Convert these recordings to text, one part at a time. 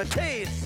a taste.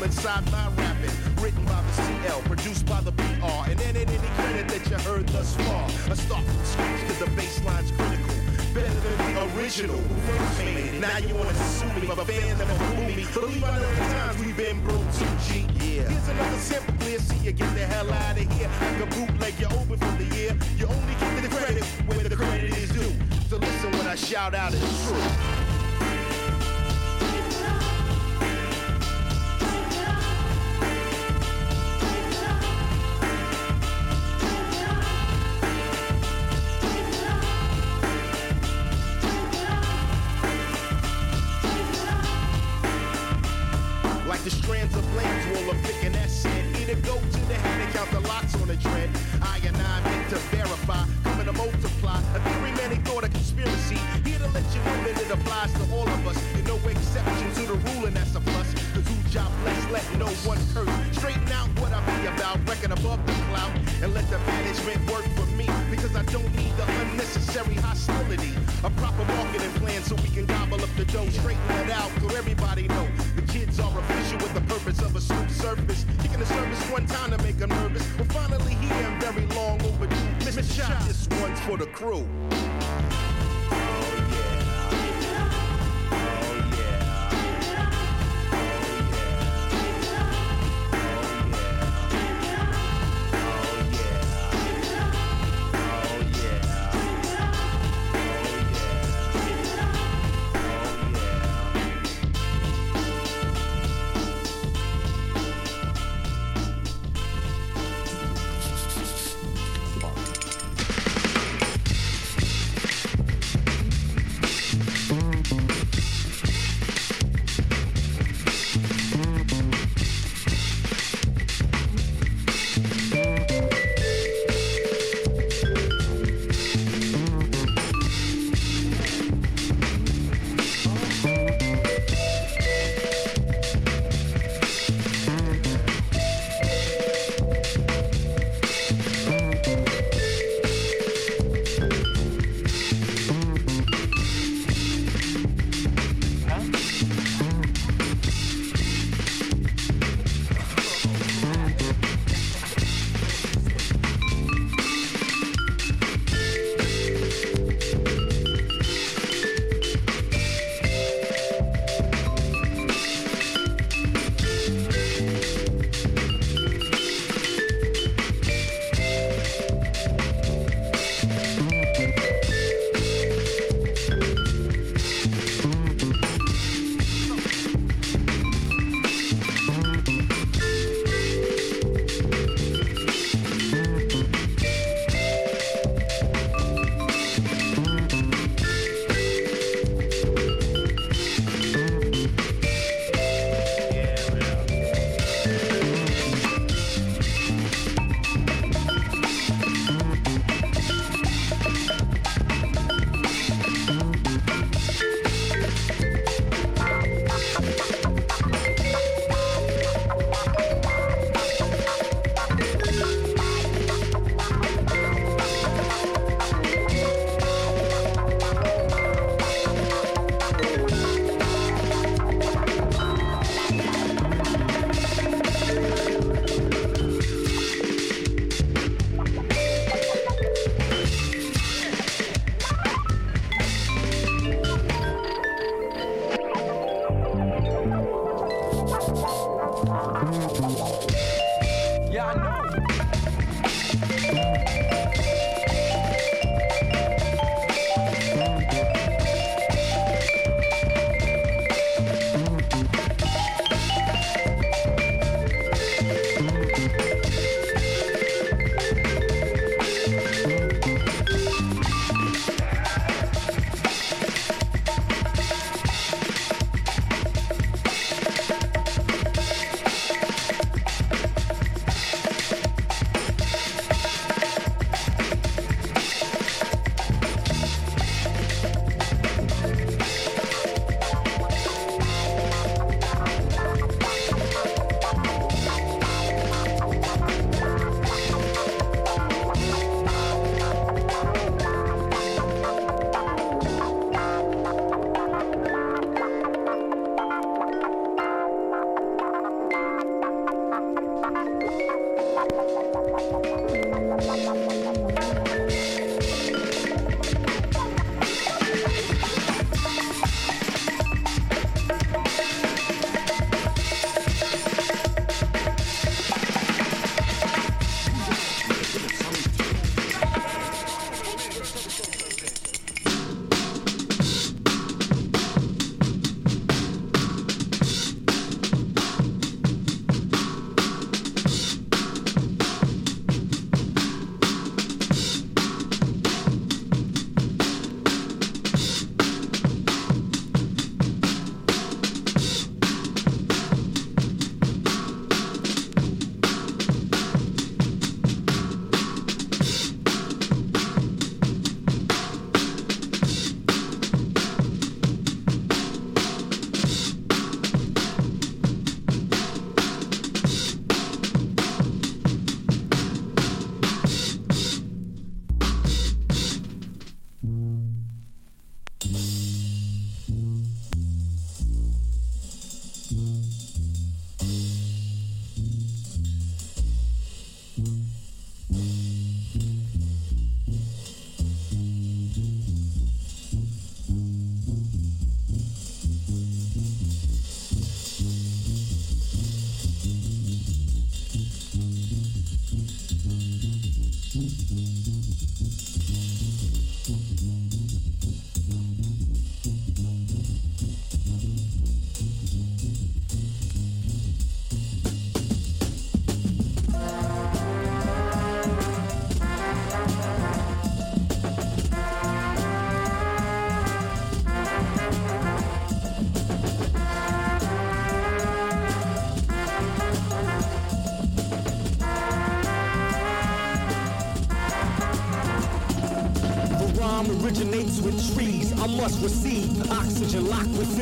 Gentleman Sideline Rapping, written by the CL, produced by the PR, and ended any credit that you heard thus far. A start from scratch, cause the bassline's critical. Better than the original, who first made it. Now you wanna sue me, but fans never fool me. Believe I know the times we've been broke, 2G. Yeah. Here's another simple clear, see you get the hell out of here. Like a bootleg, you're open for the year. You only get the credit where the credit is due. So listen, what I shout out is true.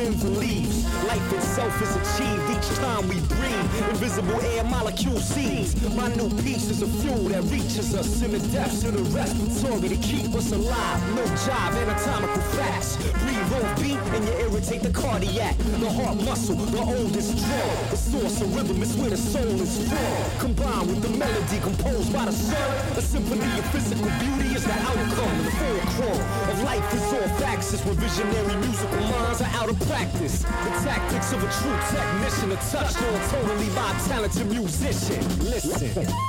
Within the leaves. Life itself is achieved each time we breathe. Invisible air molecule seeds. My new piece is a fuel that reaches us in the depths of the respiratory to keep us alive. No jive, anatomical facts. Breathe on beat and you irritate the cardiac. The heart muscle, the oldest draw. The source of rhythm is where the soul is from. Combined with the melody composed by the sun. A symphony of physical beauty is the outcome. The fulcrum of life is all faxes where visionary musical minds are out of practice. The tactics of a true technician are touched on totally by a talented musician. Listen.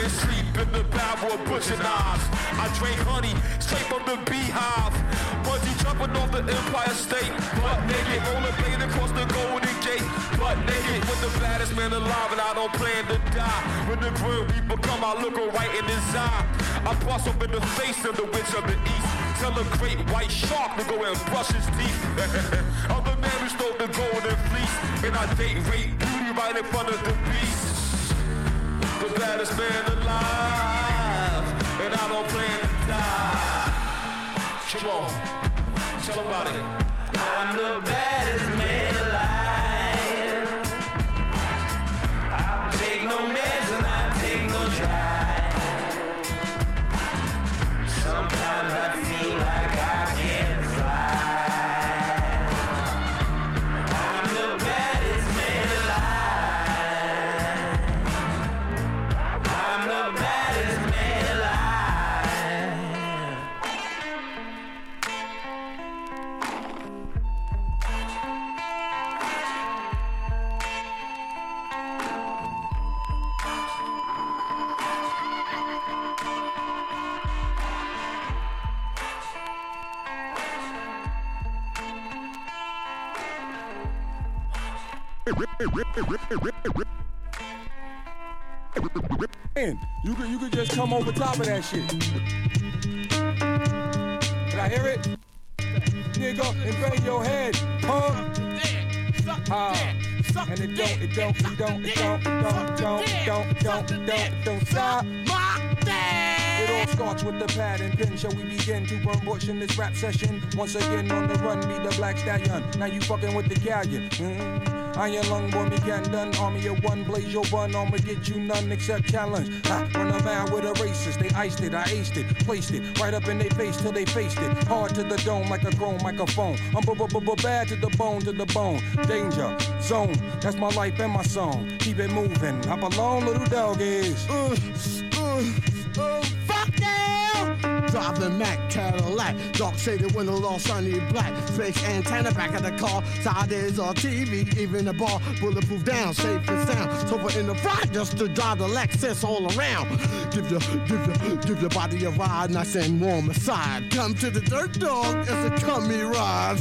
Then sleep in the barrel of butcher knives. I drink honey straight from the beehive. Bungee jumping off the Empire State, butt naked, rollerblade across the Golden Gate, butt naked with the baddest man alive, and I don't plan to die. When the grim reaper come, I look her right in his eye. I bust up in the face of the witch of the east. Tell a great white shark to go and brush his teeth. I'm the man who stole the golden fleece, and I date rape beauty right in front of the beast. The baddest man alive, and I don't plan to die. Come on, tell about it. I'm the baddest man Man, you could you could just come over top of that shit. Can I hear it? Nigga, and bang your head, huh? Ah. And it don't, it don't, it don't, it don't, don't, don't, don't, don't, don't, don't stop. It all starts with the pad and pen. Shall we begin to burn bush in this rap session? Once again on the run, be the black stallion. Now you fucking with the galleon. Mm. Iron lung boy, me can done. Army of one, blaze your bun. I'ma get you none except challenge. I run around with a racist. They iced it, I aced it, placed it right up in their face till they faced it. Hard to the dome like a chrome microphone. I'm bad to the bone, to the bone. Danger zone. That's my life and my song. Keep it moving. Hop along, little dog is. Uh! Driving Mac Cadillac, dark shaded windows all shiny black. Fake antenna back of the car, side is on TV, even the bar, bulletproof down, safe and sound. Sofa in the front just to drive the Lexus all around. Give your, give your, give your body a ride, nice and warm aside. Come to the dirt dog, it's a cummy ride.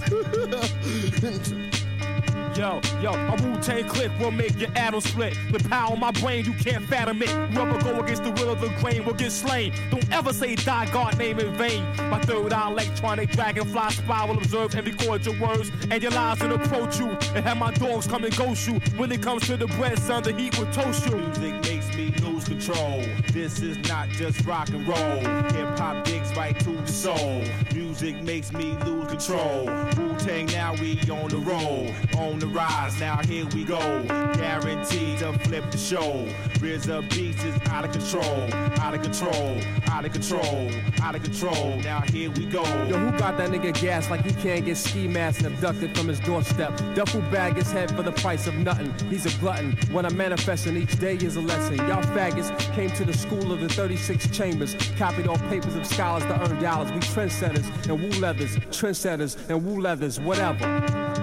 Yo, yo, a Wu-Tang click will make your atom split. The power in my brain, you can't fathom it. Whoever go against the will of the grain will get slain. Don't ever say die God name in vain. My third eye electronic dragonfly spy will observe and record your words and your lies and approach you. And have my dogs come and ghost you. When it comes to the bread, son, the heat will toast you. Music makes me lose control. This is not just rock and roll. Hip hop digs right to the soul. Music makes me lose control. Wu-Tang, now we on the roll. On the rise, now here we go. Guaranteed to flip the show. RZA beats is out of control. Out of control. Out of control. Out of control. Now here we go. Yo, who got that nigga gas like he can't get ski masked and abducted from his doorstep? Duffel bag his head for the price of nothing. He's a glutton. When I'm manifesting, each day is a lesson. Y'all faggots came to the school of the 36 chambers, copied off papers of scholars to earn dollars. We trendsetters and woo leathers, trendsetters and woo leathers, whatever.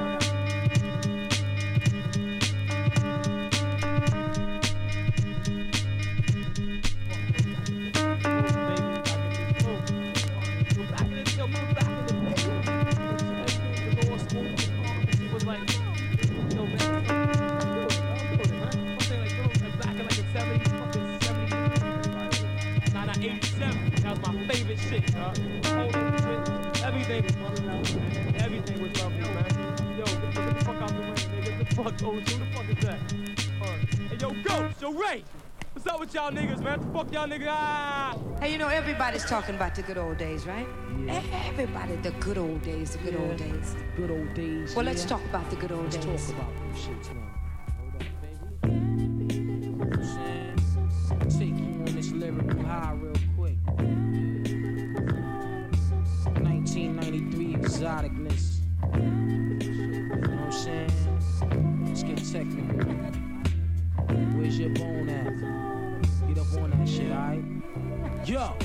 Talking about the good old days, right? Everybody, the good old days, the good Yeah. old days. Good old days. Well, let's yeah. talk about the good old Let's days. talk about them shits, man. Hold up, baby. You know what I'm saying? Take you on this lyrical high real quick. 1993 exoticness. You know what I'm saying? Let's get technical. Where's your bone at? Get up on that shit, alright? Yo!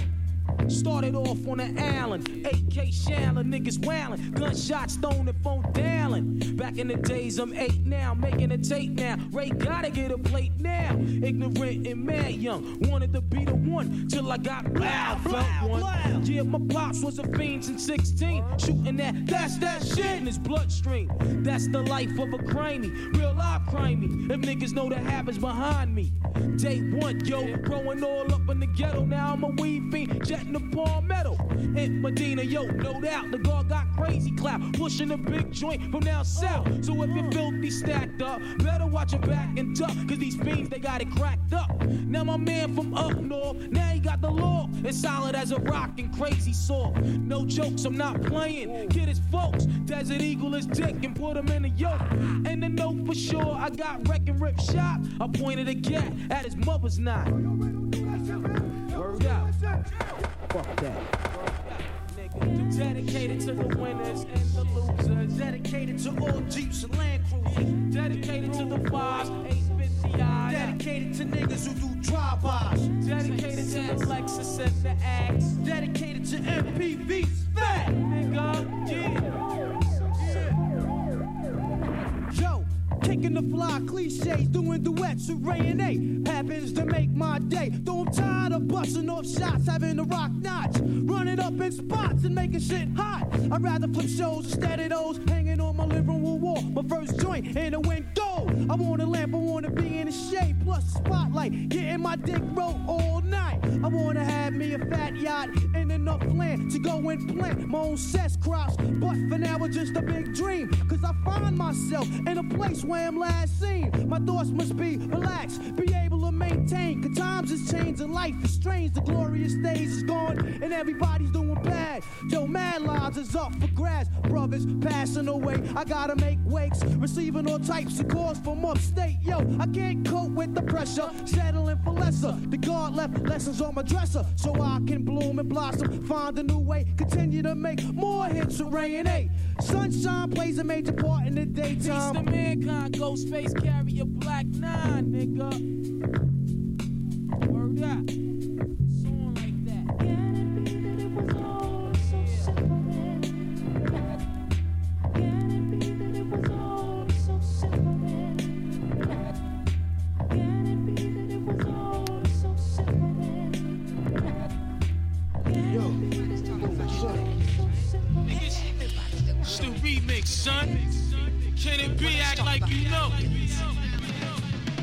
Started off on the island, AK Shaolin, niggas wailing, gunshots thrown and phone dialing. Back in the days, I'm eight now, making a tape now. Rae gotta get a plate now. Ignorant and mad young, wanted to be the one till I got loud. Felt one. Yeah, my pops was a fiend since 16, shooting that. That's that shit in his bloodstream. That's the life of a crimey, real life crimey. If niggas know the habits behind me. Day one, yo, growing all up in the ghetto. Now I'm a weed fiend, jetting the palmetto. In Medina, yo, no doubt, the guard got crazy clap, pushing a big joint from down south. So if you're filthy stacked up, better watch your back and duck, cause these fiends, they got it cracked up. Now my man from up north, now he got the law. It's solid as a rock and crazy saw. No jokes, I'm not playing. Kid his folks, Desert Eagle is dick and put him in a yoke. And the note for sure, I got wreck and rip shot. I pointed a gat at his mother's knot. Word out. Fuck that. Dedicated to the winners and the losers. Dedicated to all Jeeps and Land Cruisers. Dedicated to the fives, 850i. Dedicated to niggas who do drive-bys. Dedicated to the Lexus and the Axe. Dedicated to MPVs. Fat nigga, yeah. Kicking the fly cliches, doing duets with Rae and A. Happens to make my day. Though I'm tired of busting off shots, having to rock knots, running up in spots and making shit hot. I'd rather flip shows instead of those hanging on my living room wall. My first joint in the window. I want a lamp, I want to be in the shade, plus spotlight, getting my dick rolled all night. I want to have me a fat yacht and enough land to go and plant my own cess crops. But for now, it's just a big dream, cause I find myself in a place where I'm last seen. My thoughts must be relaxed, be able to maintain. Cause times has changed and life is strange. The glorious days is gone and everybody's doing bad. Yo, mad lives is up for grabs. Brothers passing away. I gotta make wakes, receiving all types of calls from upstate. Yo, I can't cope with the pressure, settling for lesser. The God left lessons on my dresser so I can bloom and blossom. Find a new way, continue to make more hits with Rae and A. Sunshine plays a major part in the daytime. Peace to mankind, Ghostface carry a black nine, nigga. Word up. Son. Can it be act like you know?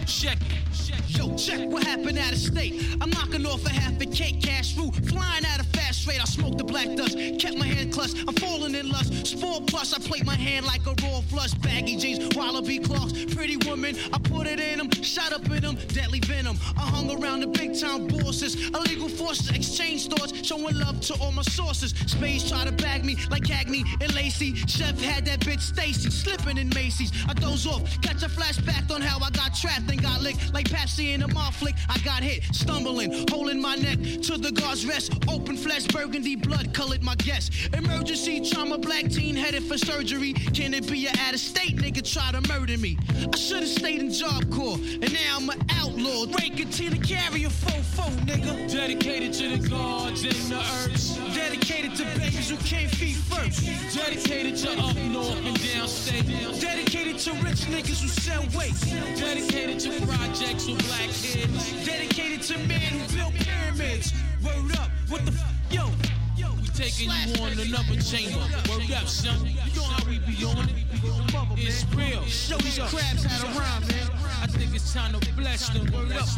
Check it. Yo, check what happened out of state. I'm knocking off a half a cake, cash root, flying out of fast rate. I smoke the black dust, kept my hand clutched. I'm falling in lust. Sport plus, I plate my hand like a raw flush. Baggy jeans, wallaby cloths, pretty woman. I put it in them, shot up in them, deadly venom. I hung around the big time bosses, illegal forces, exchange stores, showing love to all my sources. Space try to bag me like Cagney and Lacey. Chef had that bitch Stacy slipping in Macy's. I doze off, catch a flashback on how I got trapped and got licked like Pepsi in a flick. I got hit, stumbling, holding my neck to the guard's rest. Open flesh, burgundy blood colored my guess. Emergency trauma, black teen headed for surgery. Can it be a out of state nigga try to murder me? I should have stayed in Job Corps, and now I'm an outlaw. Breaking to the carrier, fofo, nigga. Dedicated to the gods and the earth. Dedicated to babies who came feet first. Dedicated to up north and downstate. Dedicated to rich niggas who sell weight. Dedicated to projects with black kids. Dedicated to men who built pyramids. Word up, what the f- yo? We taking you on another chamber. Word up, son. You know how we be on it. It's real. Show these crabs how to rhyme, man. I think it's time to bless them. Word up.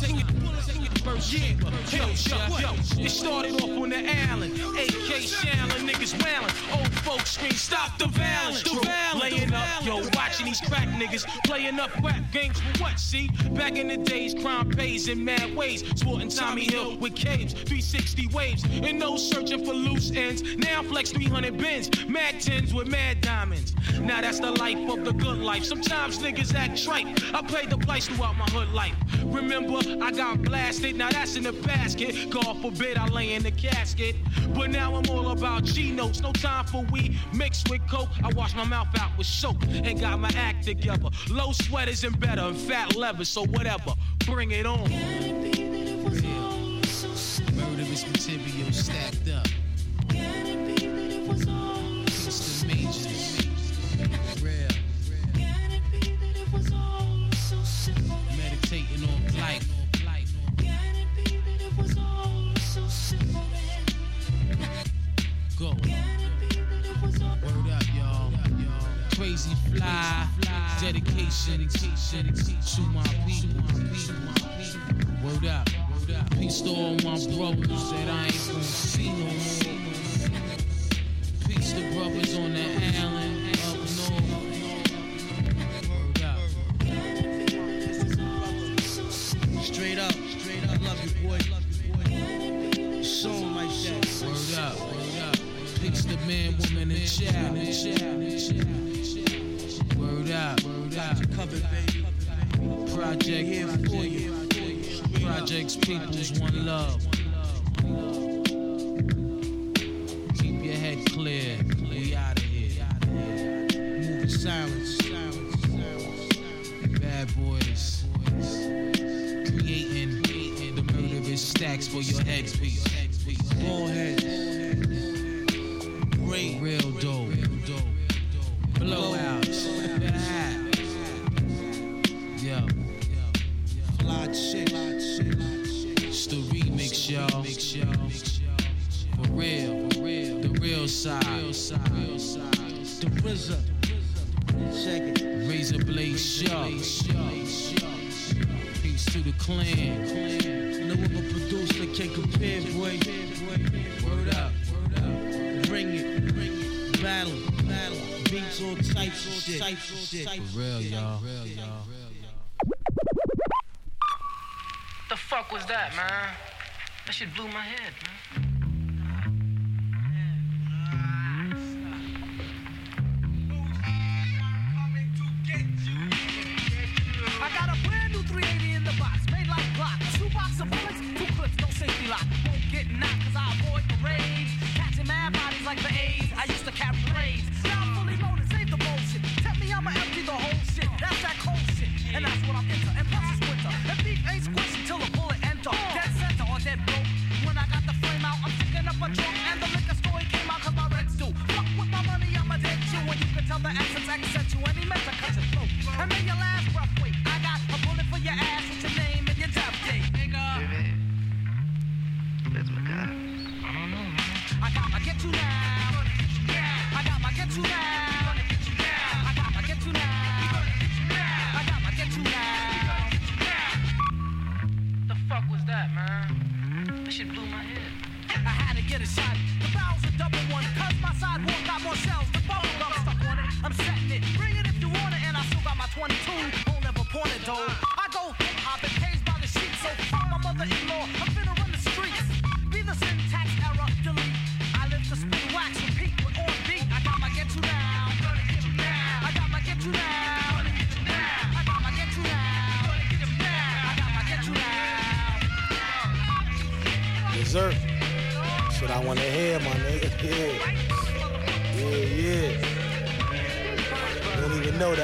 Take it, first. Yeah, yo, yo, yo. It started off on the Allen. AK Shaolin, niggas wailing. Old folks scream, stop the violence. The violence. Laying up, yo, watching these crack niggas playing up rap games for what? See, back in the days, crime pays in mad ways. Sporting Tommy Hill with caves, 360 waves, and no searching for loose ends. Now flex 300 bins, mad tins with mad diamonds. Now that's the life of the good life. Sometimes niggas act trite. I played the place throughout my hood life. Remember, I got blasted. Now that's in the basket. God forbid I lay in the casket. But now I'm all about G notes. No time for weed mixed with coke. I wash my mouth out with soap and got my act together. Low sweaters and better and fat leather. So whatever, bring it on. Murderous material stacked up. It's the Meditating on life. Go. Word up, y'all. Crazy fly. Dedication to my people. Up. Peace to all my brothers that I ain't see no more. Peace to brothers on the island Love you, boy. Song like that. Word up, word up. Peace to man, woman, and child. Word up, word up. Covered, baby. Project here for you. Projects, people's one love. Murderous for your headpiece. Ball heads. Great. Real dope. Blowouts. Yo. Fly shit. It's the remix, y'all. For real. The real side. The RZA. Check it. Razor blade sharp. Peace to the clan. No other producer can compare, boy. Word up. Bring it. Bring it. Battle. Battle. Beats all types of shit. Types of shit. For real, y'all. Real, y'all. The fuck was that, man? That shit blew my head, man.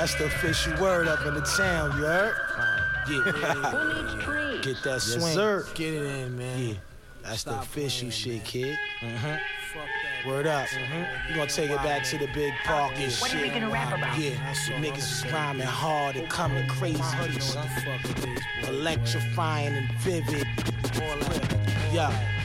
That's the official word up in the town, you heard? Yeah. Get that swing. Yes, sir. Get it in, man. Yeah. That's the official shit, kid. Uh-huh. Word up. You gonna take it back to the big park and shit. What are we gonna rap about? Yeah, the niggas is rhyming hard and coming crazy. Electrifying and vivid. Yeah.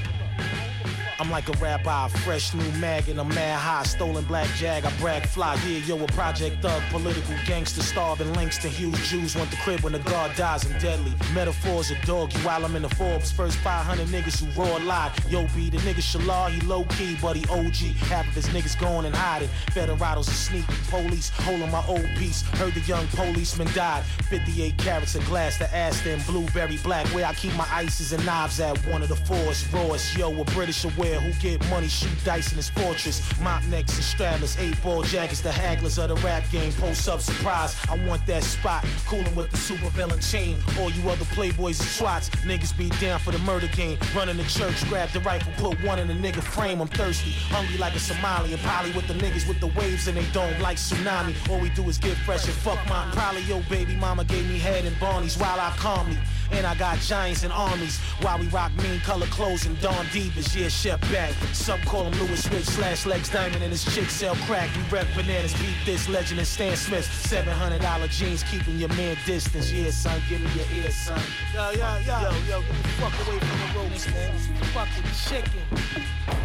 I'm like a rabbi, fresh new mag and I'm mad high. Stolen black jag, I brag fly. Yeah, yo, a project thug, political gangster, starving links to huge Jews want the crib when the guard dies. I'm deadly. Metaphors a dog, you while I'm in the Forbes. First 500 niggas who raw lied. Yo, B, the nigga Shalal, he low key, but he OG. Half of his niggas going and hiding. Federados are sneaking. Police holding my old piece. Heard the young policeman died. 58 carats of glass, the ass then blueberry black. Where I keep my ices and knives at one of the fours. Rawest, yo, a British aware who get money, shoot dice in his fortress. Mop necks and straddlers, eight ball jackets, the hagglers of the rap game. Post up surprise, I want that spot. Coolin' with the super villain chain. All you other playboys and swats. Niggas be down for the murder game. Running the church, grab the rifle, put one in the nigga frame. I'm thirsty, hungry like a Somali. And probably with the niggas with the waves and they don't like tsunami. All we do is get fresh and fuck my probably yo baby mama gave me head and Barney's while I calmly And I got giants and armies while we rock mean color clothes and Dawn Divas. Yeah, Chef back. Some call him Louis Switch slash Legs Diamond and his chick sell crack. We rep bananas, beat this legend and Stan Smith. $700 jeans keeping your man distance. Yeah, son, give me your ear, son. Yo, yo, yo, yo, yo, get the fuck away from the ropes, man. Fuck with the chicken.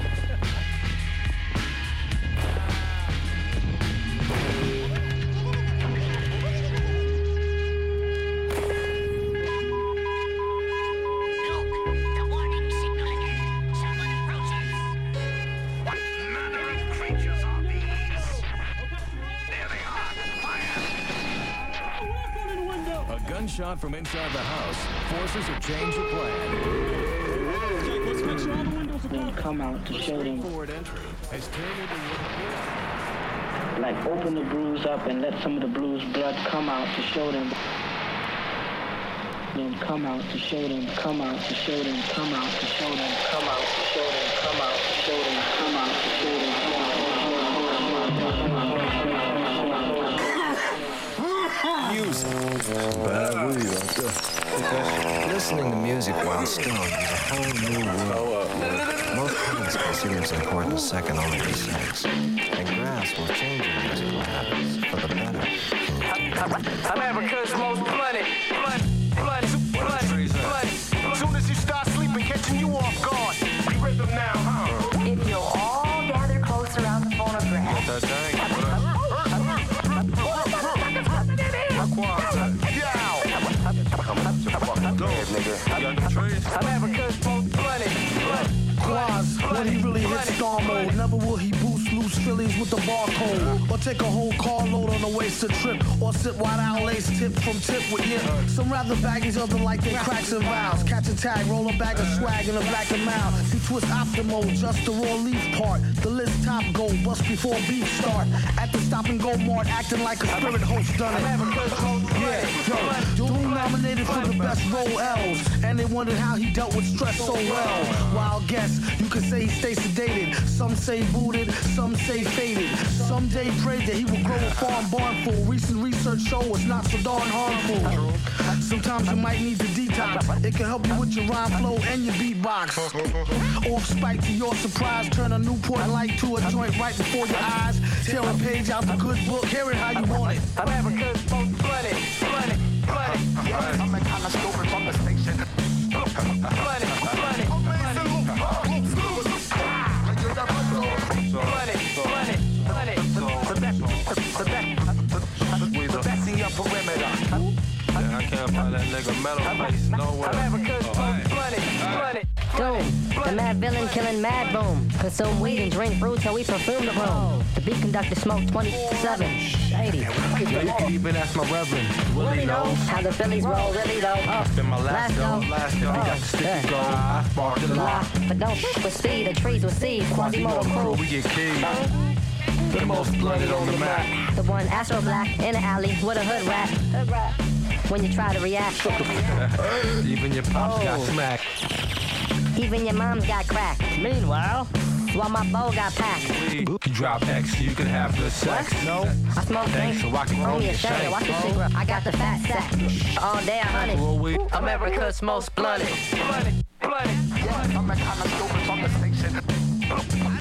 A gunshot from inside the house forces a change of plan. Then come out to show them. Forward entry has turned into Like open the bruise up and let some of the bruise blood come out to show them. Then come out to show them, come out to show them, come out to show them, come out to show them, come out to show them, come out to show them, Music. Listening to music while stoned is a whole new world. Most parents consider its importance second only to sex. And grass will change your musical habits for the better. America's most blunted, blood, When he really hits star mode. Never will he boost loose Phillies with the barcode. Or take a whole carload on a wasted trip. Or sit wide out lace tip from tip with yip. Some rather baggies, other like they cracks and vows. Catch a tag, roll a bag of swag in a black and mouth. You twist optimal, just the raw leaf part. The list top go, bust before beef start. At the stop and go mart, acting like a spirit host done it. Yeah, yo, Doom nominated for the best role L's. And they wondered how he dealt with stress so well. Wild guess, you could say he stays sedated. Some say booted, some say faded. Some day prayed that he would grow a farm barn full. Recent research show it's not so darn harmful. Sometimes you might need to detox. It can help you with your rhyme flow and your beatbox. Off spike to your surprise, turn a Newport light to a joint right before your eyes. Tear a page out the good book, hear it how you want it. America's most blunted, blooded, blooded. Yeah, I'm a kind of stupid from the station. Blooded, nigga metal face nowhere. America's most blunted, blooded. Doom, the mad villain killing mad boom. Consume weed and drink brew till we perfume the room. Oh. The beat conductor smoke 27. Shady. Yo, you can even ask my reverend. Willie knows. How the Phillies roll really though. Oh, Been my last oh. go. go, last go. Oh, Got the sticky yeah. gold. I sparked the lot. But don't f with speed, the trees with seed. Quasimoto crew. We get killed. The most blooded on the map. The one Astro Black in the alley with a hood rat. Hood rat. When you try to react, Even your pops got Oh. smacked. even your mom's got cracked. Meanwhile, while my bow got packed. You drop X, you can have good sex. No. I smoke Thanks, drink, so I can roll roll me your a shank. shank. Watch your cigarette. I got the fat sack. All day a hundred. Roll weed. America's most blunted. Blooded, blooded. Yeah, I'm a kind of stupid from the station.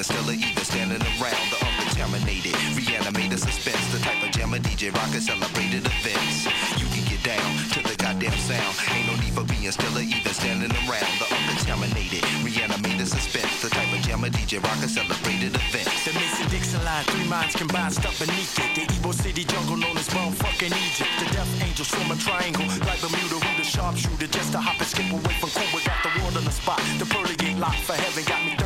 Still or even standing around. The uncontaminated, reanimated suspense. The type of jam a DJ rocker celebrated events. You can get down to the goddamn sound. Ain't no need for being still or even standing around. The uncontaminated, reanimated suspense. The type of jam a DJ rocker celebrated events. The Mason Dixon line, three minds combined, stuck beneath it. The Evo City jungle known as motherfucking Egypt. The death angels form a triangle, like Bermuda, who the sharp sharpshooter just to hop and skip away from. We got the world on the spot. The pearly gate lock for heaven got me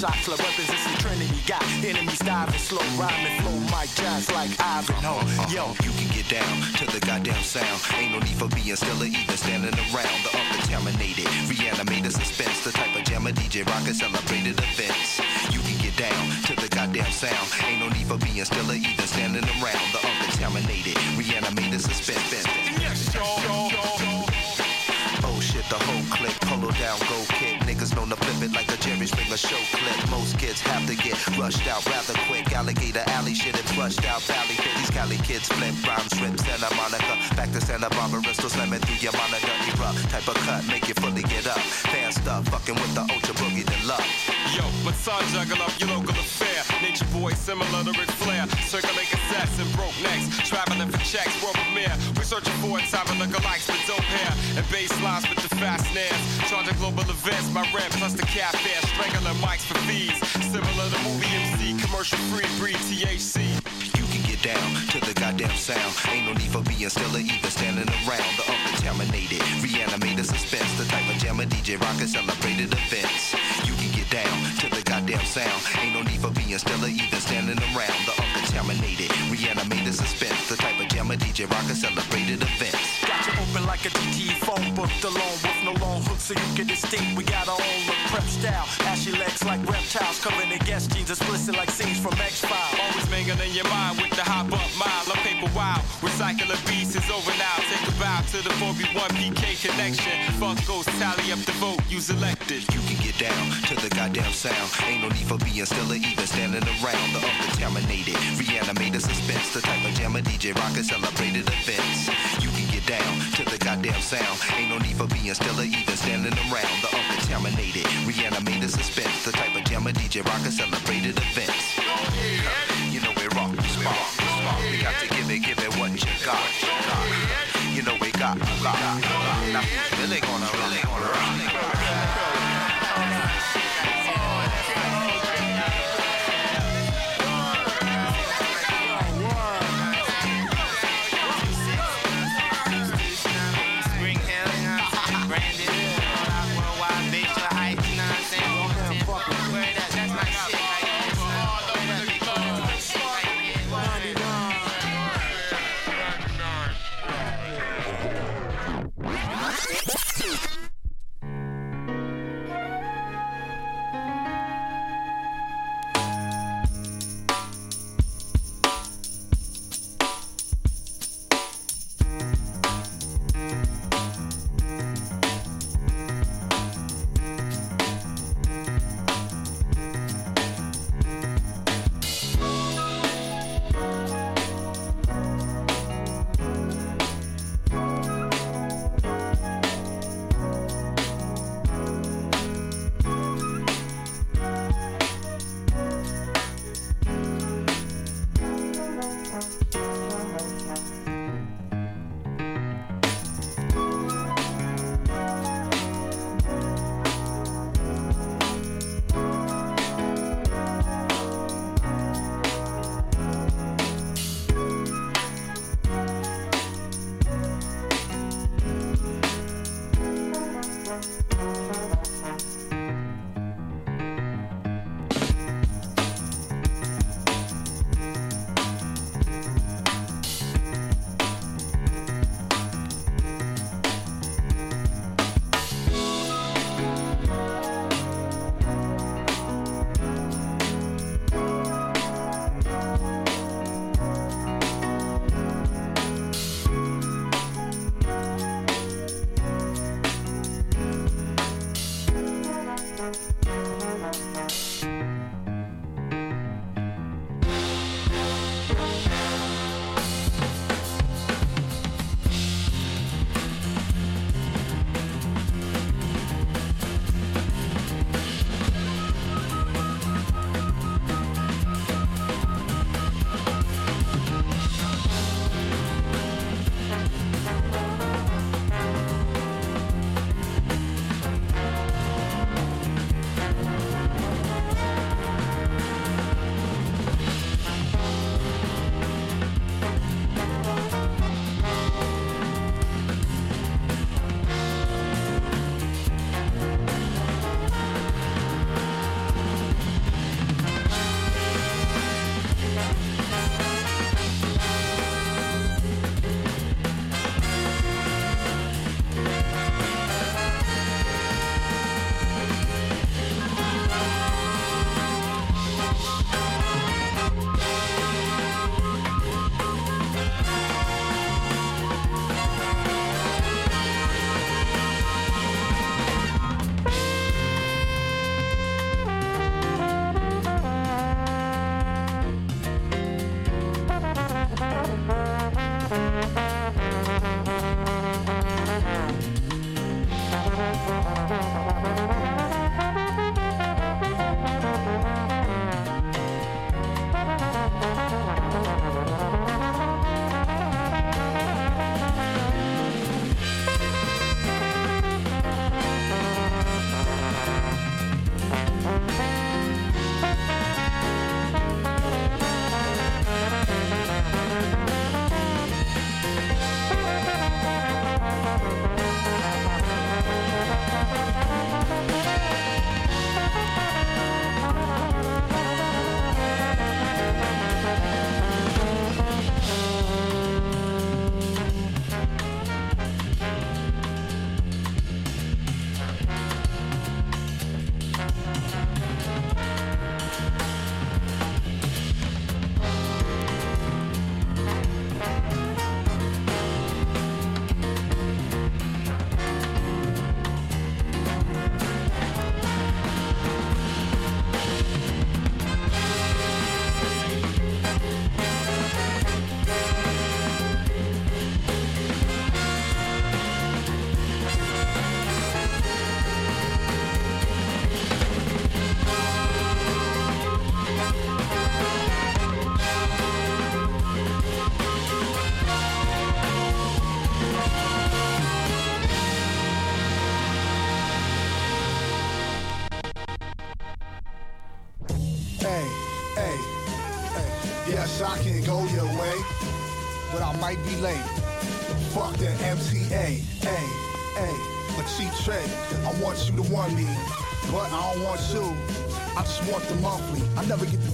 shots like weapons. It's the Trinity. Got enemies diving slow, rhyming flow, Mike Jazz like Ivanhoe. Yo, you can get down to the goddamn sound. Ain't no need for being still or even standing around. The uncontaminated, reanimated suspense. The type of jam a DJ rocker celebrated events. You can get down to the goddamn sound. Ain't no need for being still or even standing around. The uncontaminated, reanimated suspense. Oh shit, the whole click, polo down, go kick. Niggas known to flip it like a Jerry Springer show clip. Most kids have to get rushed out rather quick. Alligator alley shit and flushed out valley. These Cali kids flip rhymes, rip Santa Monica. Back to Santa Barbara, still slamming through your monitor era. Type of cut, make you fully get up. Fan stuff, fucking with the ultra boogie then love. Yo, baton juggle up your local affair. Nature boy similar to Ric Flair. Circulating cassettes and broke necks. Traveling for checks, world premiere. We searching for a type of lookalikes with dope hair. And bass lines with the fast snares. Charging global events, my rent plus the cat fare. Strangling mics for fees. Similar to movie MC, commercial free, breed THC. You can get down to the goddamn sound. Ain't no need for being still or even standing around. The uncontaminated, reanimated suspense. The type of jammer DJ rocker celebrated events. You sound. Ain't no need for being still or even standing around. The uncontaminated, reanimated suspense. The type of jam a DJ rocker celebrated events. Got you open like a GT phone book alone with no long hooks so you can distinct. We got our own look prep style. Ashy legs like reptiles, covering the guest jeans, explicit like scenes from X Files. Always mingling in your mind with the hop up mile. I'm paper wild. Recycling beats is over now. Take a bow to the 4B1 PK connection. Fuck goes tally up the vote. You selected. You can get down to the goddamn sound. Ain't no need for being still or even standing around. The uncontaminated, reanimated suspense. The type of jammer DJ rocker celebrated events. You can get down to the goddamn sound. Ain't no need for being still or even standing around. The uncontaminated, reanimated suspense. The type of jammer DJ rocker celebrated events. You know we rock, spark, spark. We got to give it, what you got. You know we got, got, got. Now really gonna, rock.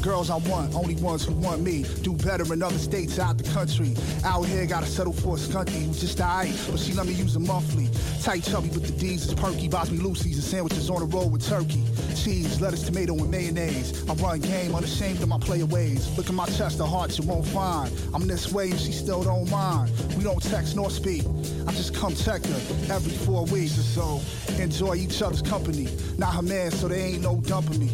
Girls I want, only ones who want me. Do better in other states out the country. Out here, gotta settle for a skunky who's just alright, but she let me use a monthly. Tight chubby with the D's is perky. Buys me Lucy's and sandwiches on the road with turkey. Cheese, lettuce, tomato, and mayonnaise. I run game unashamed of my player ways. Look at my chest, the heart you won't find. I'm this way and she still don't mind. We don't text nor speak. I just come check her every four weeks or so. Enjoy each other's company. Not her man, so there ain't no dumping me.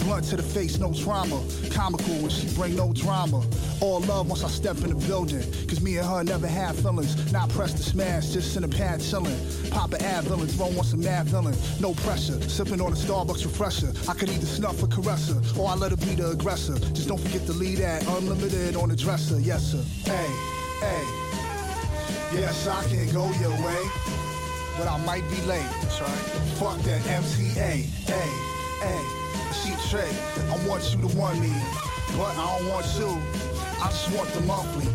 Blunt to the face, no trauma. Comical when she bring no drama. All love once I step in the building. Cause me and her never had feelings. Not pressed to smash, just in a pad chillin'. Pop an ad villain, throw on some Madvillain. No pressure, sipping on a Starbucks refresher. I could either snuff or caress her, or I let her be the aggressor. Just don't forget to leave that unlimited on the dresser, yes sir. Hey, hey. Yes, I can go your way, but I might be late. That's right. Fuck that MTA, hey, hey. Cheap trick, I want you to want me, but I don't want you. I just want the monthly.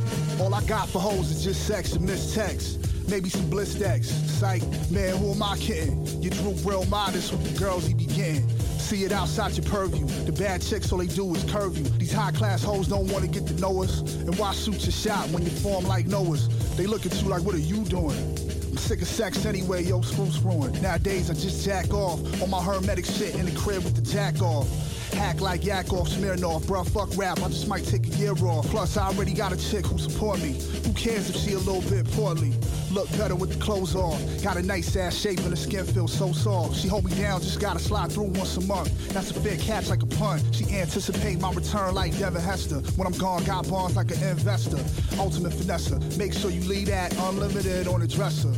All I got for hoes is just sex and mistext. Maybe some bliss stacks. Psych, man, who am I kidding? You droop real modest with the girls he be getting. See it outside your purview. The bad chicks, all they do is curve you. These high class hoes don't wanna get to know us. And why shoot your shot when you form like Noah's? They look at you like, what are you doing? Sick of sex anyway, yo, screw screwing. Nowadays I just jack off on my hermetic shit in the crib with the jack off. Hack like Yakov Smirnoff, bruh, fuck rap, I just might take a year off. Plus, I already got a chick who support me. Who cares if she a little bit poorly? Look better with the clothes off. Got a nice ass shape and the skin feels so soft. She hold me down, just gotta slide through once a month. That's a fair catch like a punt. She anticipate my return like Devin Hester. When I'm gone, got bonds like an investor. Ultimate finesse. Make sure you leave that unlimited on the dresser.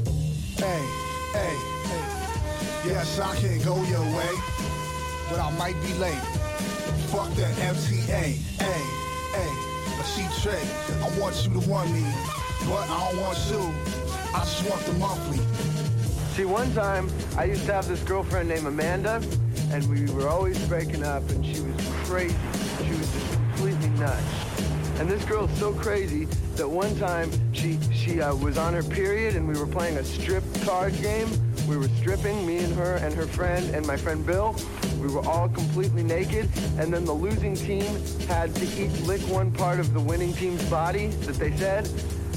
Hey, hey, hey. Yes, I can go your way, but I might be late. Fuck that MTA, hey, hey. A cheap trick. I want you to want me, but I don't want you. I just want the monthly. See, one time I used to have this girlfriend named Amanda, and we were always breaking up, and she was crazy. She was just completely nuts. And this girl's so crazy that one time she she uh, was on her period, and we were playing a strip card game. We were stripping, me and her and her friend and my friend Bill. We were all completely naked, and then the losing team had to eat lick one part of the winning team's body that they said,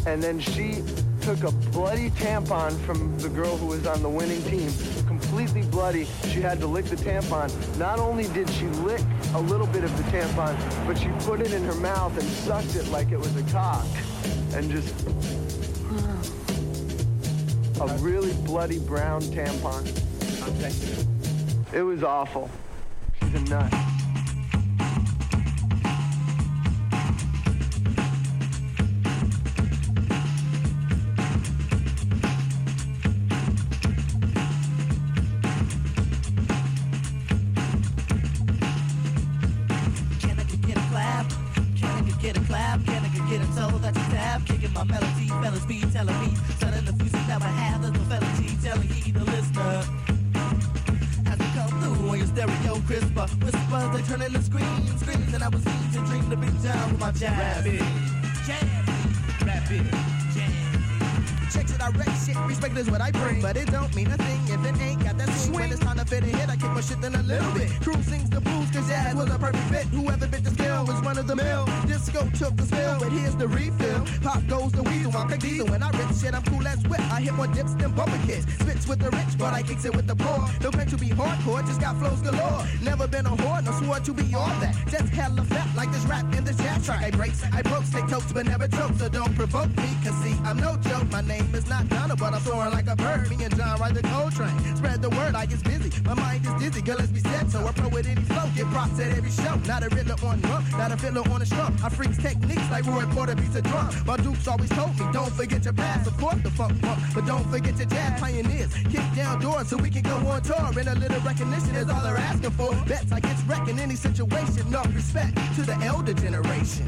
and then she took a bloody tampon from the girl who was on the winning team, completely bloody. She had to lick the tampon. Not only did she lick a little bit of the tampon, but she put it in her mouth and sucked it like it was a cock. And just a really bloody brown tampon. It was awful. She's a nut. Is what I bring, but it don't mean a thing if it ain't got that swing. When it's time to fit a hit, I kick my shit in a little bit. Crew sings the blues, cause jazz was a perfect fit. Whoever of the mill. Disco took the spill, but here's the refill. Pop goes the weasel, I'm big diesel. When I rip shit, I'm cool as whip. I hit more dips than bumper kids. Spits with the rich, but I kicks it with the poor. No claim to be hardcore, just got flows galore. Never been a whore, no swore to be all that. Just hella fat like this rap in this jazz track. I breaks, I broke, take toast, but never choke. So don't provoke me, cause see, I'm no joke. My name is not Donna, but I'm soaring like a bird. Me and John ride the Coltrane. Spread the word, I get busy. My mind is dizzy, girl, let's be set. So I pro with any flow, get props at every show. Not a riddler on drum, not a fiddler on a strum. I freaks techniques like Roy Porter beats a drum. My Dukes always told me, don't forget your past. Course, the funk pump, but don't forget your jazz pioneers. Kick down doors so we can go on tour. And a little recognition is all they're asking for. Bets I get wrecked in any situation. Enough respect to the elder generation.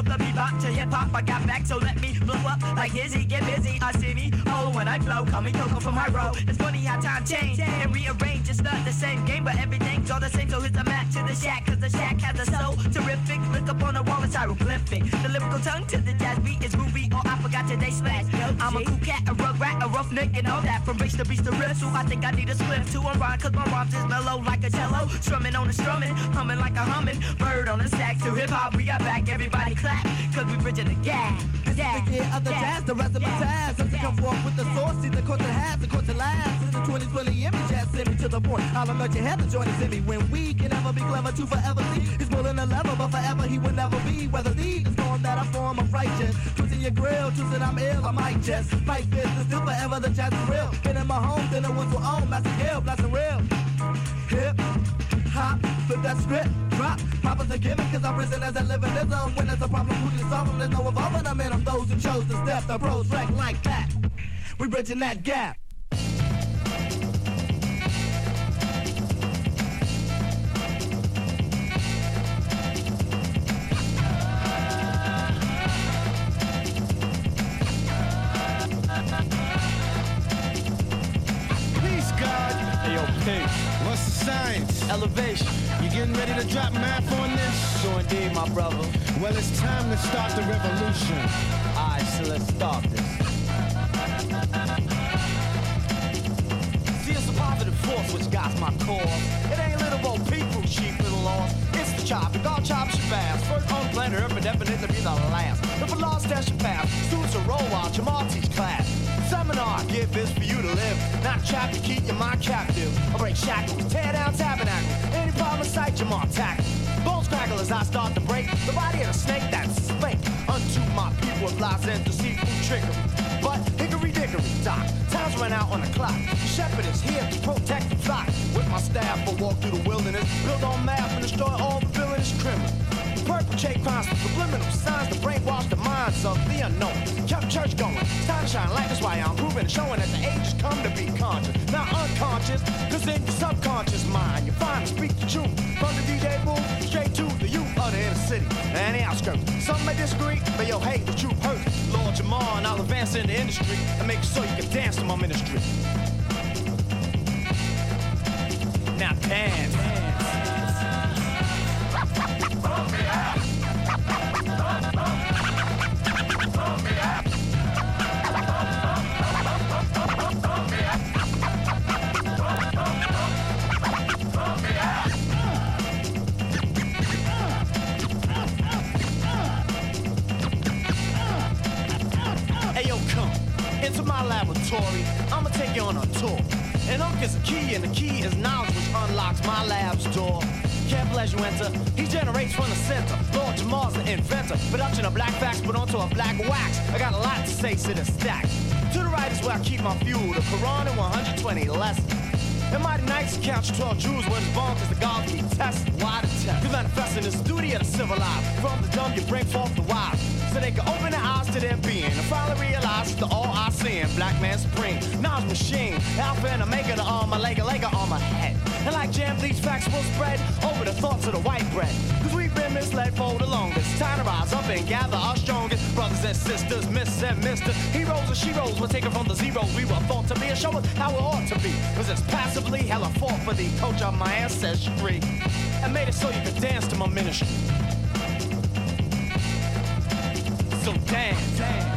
From the bebop to hip hop, I got back, so let me blow up like Izzy. Get busy, I see me. Oh, when I flow, call me Coco from my row. It's funny how time change and rearrange. It's not the same game, but everything's all the same. So hit the mat to the shack, cause the shack has a soul terrific. Look up on the wall, it's hieroglyphic. The lyrical tongue to the jazz beat is groovy. Oh, I forgot today slash. I'm a cool cat, a rug rat, a roughneck, and all that. From race to beast to riff, so I think I need a slip to unrhyme, cause my rhymes is mellow like a cello. Strumming on the strumming, humming like a humming. Bird on the sax to hip hop, we got back, everybody clap, cause we bridging the gap. This is the year of the jazz, the rest of my tabs. As I come forth with the source, see the course that has, the course that lasts. In the 2020 image, jazz send me to the point. I'll alert you, have to join us in me. When we can ever be clever to forever see. He's pulling a lever, but forever he will never be. Whether these is form that I form of righteous. Twisting your grill, choosing I'm ill, I might just fight business till forever the jazz is real. Been in my home, then it was own, Master Gill, blasting real. Hip, hop, flip that script, drop. Papa's a gimmick, cause I'm risen as a living ism. When there's a problem, who can solve them? There's no evolving them in them. Those who chose to step the pros wreck like that. We bridging that gap. Elevation. You getting ready to drop math on this? Sure indeed, my brother. Well, it's time to start the revolution. Alright, so let's start this. See, it's a positive force which guides my cause. It ain't little old people, sheep little lost. It's the chop, God chop Shabazz. First on planet Earth, but definitely be the last. If a lost test your path, students will roll out your teach class. Seminar, give this for you to live. Not trapped to keep your mind captive. I break shackles, tear down tabernacles. Any problem in sight, your mark tackle. Bones crackle as I start to break. The body of a snake that's spake. Unto my people it lies in deceitful trickery. But hickory dickory dock, time's run out on the clock. Shepherd is here to protect the flock. With my staff, I walk through the wilderness, build on map and destroy all the villainous criminals. Perpetrate crimes with subliminal signs to brainwash the minds of the unknown. Church going, time to shine light. That's why I'm proving showing that the age has come to be conscious, not unconscious. Cause in your subconscious mind, you find speak the truth. From the DJ booth straight to the youth of the inner city and the outskirts. Some may disagree, but yo, hey, the truth hurts. Lord Jamar, and I'll advance in the industry and make sure you can dance to my ministry. Now dance. Laboratory. I'ma take you on a tour. And Unk is a key, and the key is knowledge which unlocks my lab's door. Careful as you enter, he generates from the center. Lord Jamar's the inventor. Production of black facts put onto a black wax. I got a lot to say to the stack. To the right is where I keep my fuel, the Quran and 120 lessons. And mighty nights to count your 12 jewels when it's born, cause the gods keep testing. Why the test? You manifest in the studio of the civilized. From the dumb, you bring forth the wise. So they can open their eyes to their being and finally realize the all I see in black man supreme. Nas machine, alpha and omega, the arm, my leg, a leg on my head. And like jam, these facts will spread over the thoughts of the white bread. Cause we've been misled for the longest. Time to rise up and gather our strongest brothers and sisters, miss and mister. Heroes and sheroes were taken from the zeros we were thought to be and show us how it ought to be. Cause it's passively hella fought for the culture of my ancestry. And made it so you could dance to my ministry. Dance,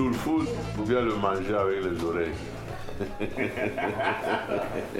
sous le coude ou bien le manger avec les oreilles.